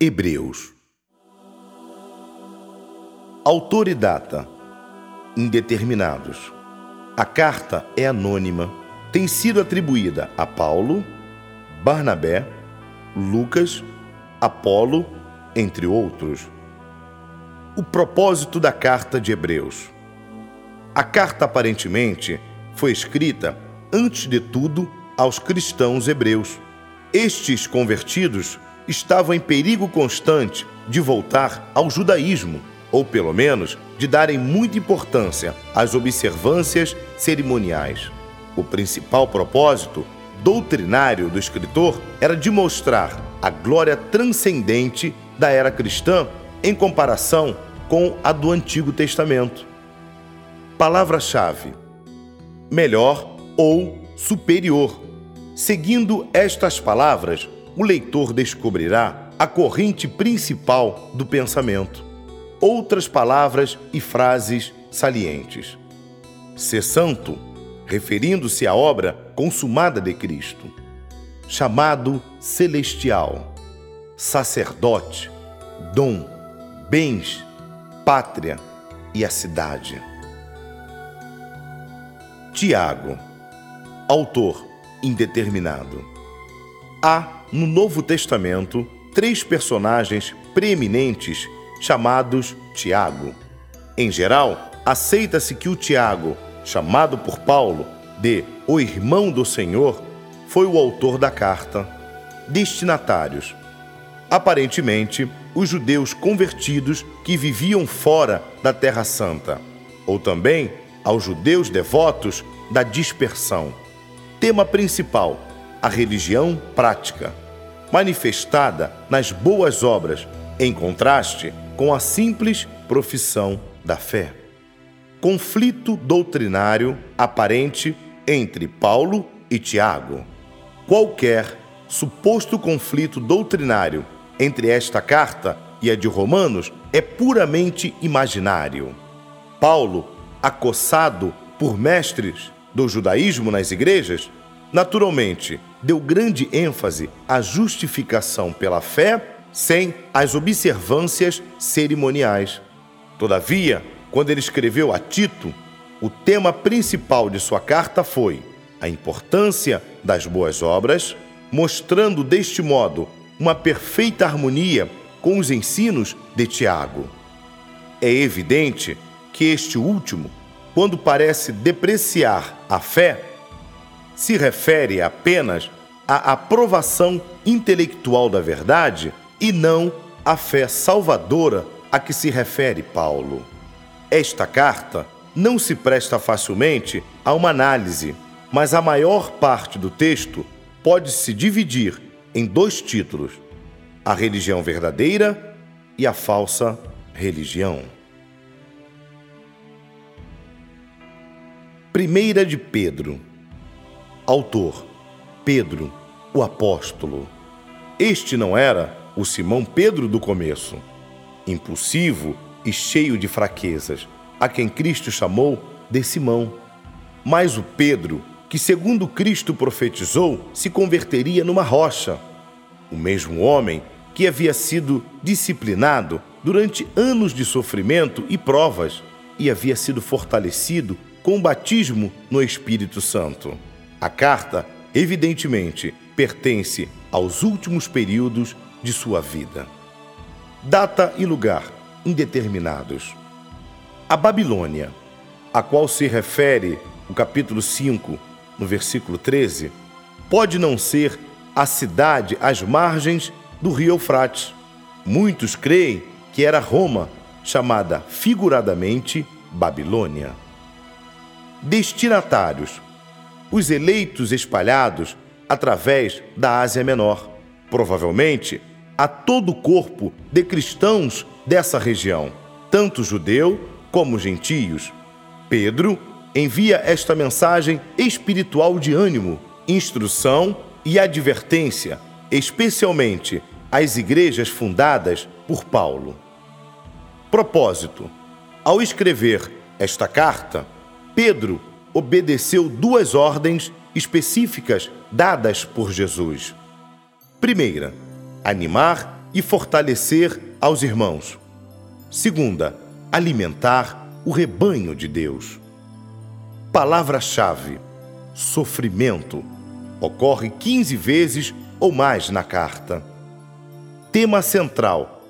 Hebreus. Autor e data indeterminados. A carta é anônima. Tem sido atribuída a Paulo, Barnabé, Lucas, Apolo, entre outros. O propósito da carta de Hebreus. A carta aparentemente foi escrita, antes de tudo, aos cristãos hebreus. Estes convertidos estavam em perigo constante de voltar ao judaísmo, ou pelo menos de darem muita importância às observâncias cerimoniais. O principal propósito doutrinário do escritor era de mostrar a glória transcendente da era cristã em comparação com a do Antigo Testamento. Palavra-chave: melhor ou superior. Seguindo estas palavras, o leitor descobrirá a corrente principal do pensamento, outras palavras e frases salientes. Ser santo, referindo-se à obra consumada de Cristo, chamado celestial, sacerdote, dom, bens, pátria e a cidade. Tiago, autor indeterminado. Há no Novo Testamento três personagens preeminentes chamados Tiago. Em geral, aceita-se que o Tiago, chamado por Paulo de o irmão do Senhor, foi o autor da carta. Destinatários: aparentemente, os judeus convertidos que viviam fora da Terra Santa, ou também aos judeus devotos da dispersão. Tema principal: a religião prática, manifestada nas boas obras, em contraste com a simples profissão da fé. Conflito doutrinário aparente entre Paulo e Tiago. Qualquer suposto conflito doutrinário entre esta carta e a de Romanos é puramente imaginário. Paulo, acossado por mestres do judaísmo nas igrejas, naturalmente deu grande ênfase à justificação pela fé sem as observâncias cerimoniais. Todavia, quando ele escreveu a Tito, o tema principal de sua carta foi a importância das boas obras, mostrando deste modo uma perfeita harmonia com os ensinos de Tiago. É evidente que este último, quando parece depreciar a fé, se refere apenas à aprovação intelectual da verdade e não à fé salvadora a que se refere Paulo. Esta carta não se presta facilmente a uma análise, mas a maior parte do texto pode se dividir em dois títulos: a religião verdadeira e a falsa religião. Primeira de Pedro Autor: Pedro, o apóstolo. Este não era o Simão Pedro do começo, impulsivo e cheio de fraquezas, a quem Cristo chamou de Simão. Mas o Pedro, que segundo Cristo profetizou, se converteria numa rocha. O mesmo homem que havia sido disciplinado durante anos de sofrimento e provas e havia sido fortalecido com o batismo no Espírito Santo. A carta, evidentemente, pertence aos últimos períodos de sua vida. Data e lugar indeterminados. A Babilônia, a qual se refere o capítulo 5, no versículo 13, pode não ser a cidade às margens do rio Eufrates. Muitos creem que era Roma, chamada figuradamente Babilônia. Destinatários os eleitos espalhados através da Ásia Menor, provavelmente a todo o corpo de cristãos dessa região, tanto judeu como gentios. Pedro envia esta mensagem espiritual de ânimo, instrução e advertência, especialmente às igrejas fundadas por Paulo. Propósito: ao escrever esta carta, Pedro obedeceu duas ordens específicas dadas por Jesus. Primeira, animar e fortalecer aos irmãos. Segunda, alimentar o rebanho de Deus. Palavra-chave: sofrimento. Ocorre 15 vezes ou mais na carta. Tema central: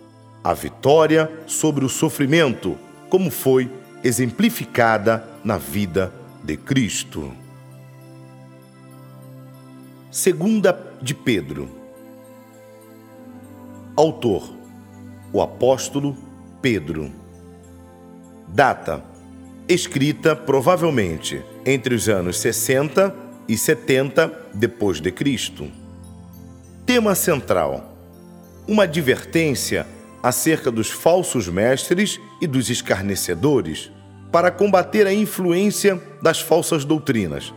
a vitória sobre o sofrimento, como foi exemplificada na vida de Cristo. Segunda de Pedro. Autor: o apóstolo Pedro. Data: escrita provavelmente entre os anos 60 e 70 depois de Cristo. Tema central: uma advertência acerca dos falsos mestres e dos escarnecedores para combater a influência das falsas doutrinas.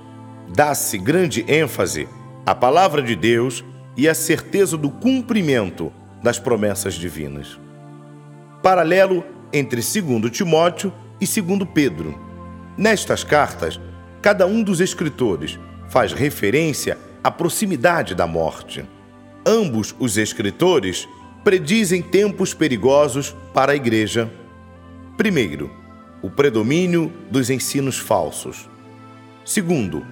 Dá-se grande ênfase à palavra de Deus e à certeza do cumprimento das promessas divinas. Paralelo entre 2 Timóteo e 2 Pedro. Nestas cartas, cada um dos escritores faz referência à proximidade da morte. Ambos os escritores predizem tempos perigosos para a igreja. Primeiro, o predomínio dos ensinos falsos. Segundo,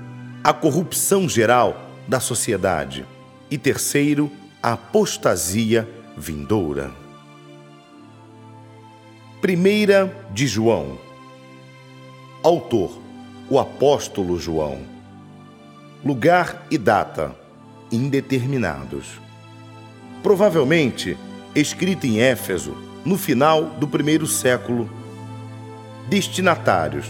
a corrupção geral da sociedade. E terceiro, a apostasia vindoura. Primeira de João. Autor: o apóstolo João. Lugar e data: indeterminados. Provavelmente escrita em Éfeso no final do primeiro século. Destinatários: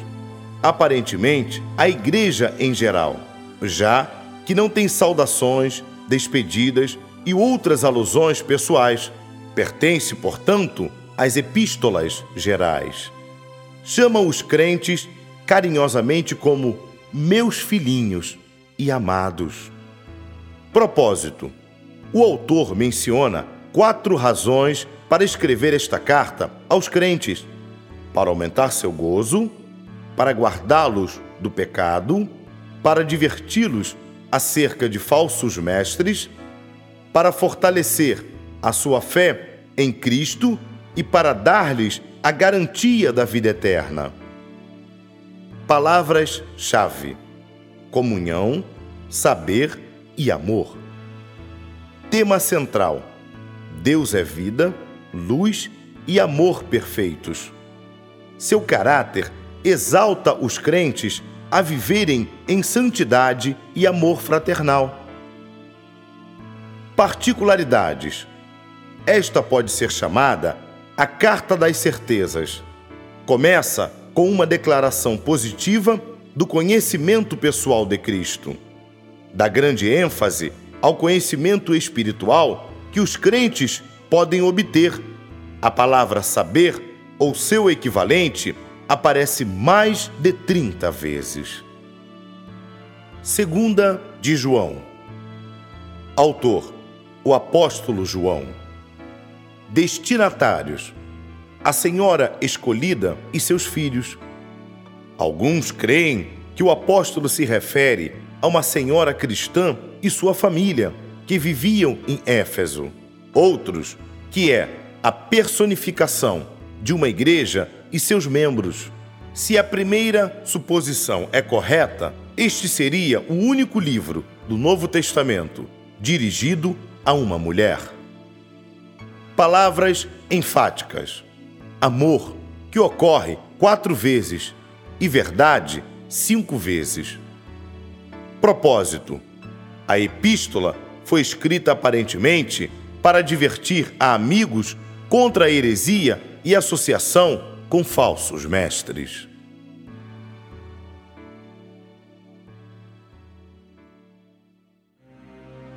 aparentemente a igreja em geral, já que não tem saudações, despedidas e outras alusões pessoais. Pertence, portanto, as epístolas gerais. Chama os crentes carinhosamente como meus filhinhos e amados. Propósito: o autor menciona quatro razões para escrever esta carta aos crentes: para aumentar seu gozo, para guardá-los do pecado, para diverti-los acerca de falsos mestres, para fortalecer a sua fé em Cristo e para dar-lhes a garantia da vida eterna. Palavras-chave: comunhão, saber e amor. Tema central: Deus é vida, luz e amor perfeitos. Seu caráter exalta os crentes a viverem em santidade e amor fraternal. Particularidades: esta pode ser chamada a Carta das Certezas. Começa com uma declaração positiva do conhecimento pessoal de Cristo. Dá grande ênfase ao conhecimento espiritual que os crentes podem obter. A palavra saber, ou seu equivalente, aparece mais de 30 vezes. Segunda de João. Autor: o apóstolo João destinatários, a senhora escolhida e seus filhos. Alguns creem que o apóstolo se refere a uma senhora cristã e sua família que viviam em Éfeso. Outros, que é a personificação de uma igreja e seus membros. Se a primeira suposição é correta, este seria o único livro do Novo Testamento dirigido a uma mulher palavras enfáticas. Amor, que ocorre quatro vezes, e verdade, cinco vezes. Propósito: a epístola foi escrita aparentemente para divertir a amigos contra a heresia e associação com falsos mestres.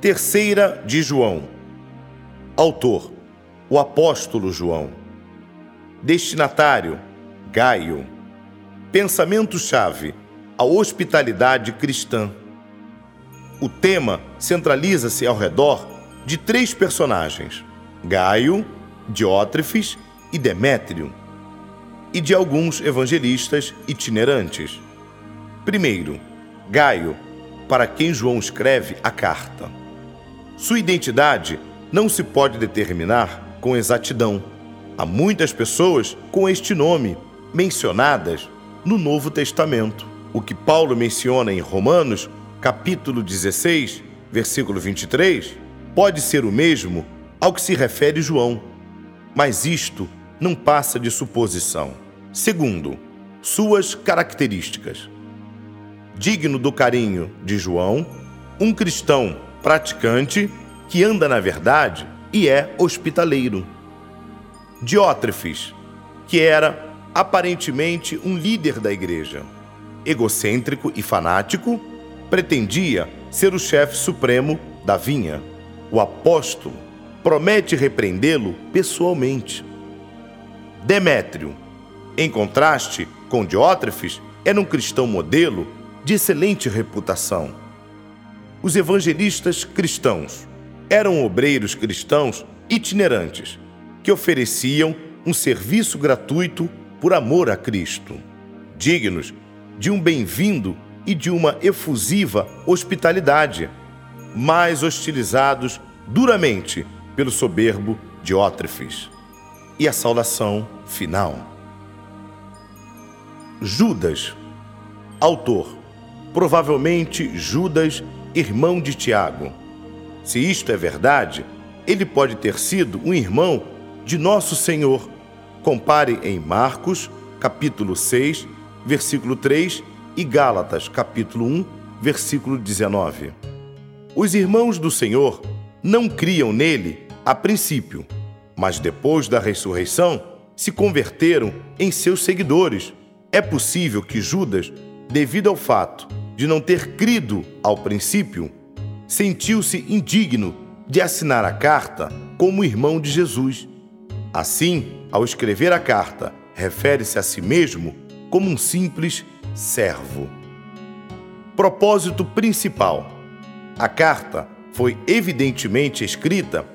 Terceira de João. Autor o apóstolo João. Destinatário: Gaio. Pensamento-chave: a hospitalidade cristã. O tema centraliza-se ao redor de três personagens: Gaio, Diótrefes e Demétrio, e de alguns evangelistas itinerantes. Primeiro, Gaio, para quem João escreve a carta. Sua identidade não se pode determinar com exatidão. Há muitas pessoas com este nome mencionadas no Novo Testamento. O que Paulo menciona em Romanos, capítulo 16, versículo 23, pode ser o mesmo ao que se refere João, mas isto não passa de suposição. Segundo, suas características. Digno do carinho de João, um cristão praticante que anda na verdade e é hospitaleiro. Diótrefes, que era aparentemente um líder da igreja, egocêntrico e fanático, pretendia ser o chefe supremo da vinha. O apóstolo promete repreendê-lo pessoalmente. Demétrio, em contraste com Diótrefes, era um cristão modelo de excelente reputação. Os evangelistas cristãos eram obreiros cristãos itinerantes que ofereciam um serviço gratuito por amor a Cristo, dignos de um bem-vindo e de uma efusiva hospitalidade, mas hostilizados duramente pelo soberbo Diótrefes. E a saudação final. Judas, autor, provavelmente Judas, irmão de Tiago. Se isto é verdade, ele pode ter sido um irmão de nosso Senhor. Compare em Marcos, capítulo 6, versículo 3 e Gálatas, capítulo 1, versículo 19. Os irmãos do Senhor não criam nele a princípio, mas depois da ressurreição se converteram em seus seguidores. É possível que Judas, devido ao fato de não ter crido ao princípio, sentiu-se indigno de assinar a carta como irmão de Jesus. Assim, ao escrever a carta, refere-se a si mesmo como um simples servo. Propósito principal: a carta foi evidentemente escrita,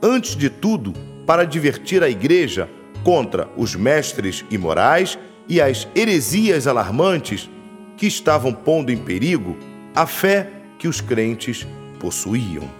antes de tudo, para divertir a igreja contra os mestres imorais e as heresias alarmantes que estavam pondo em perigo a fé que os crentes possuíam.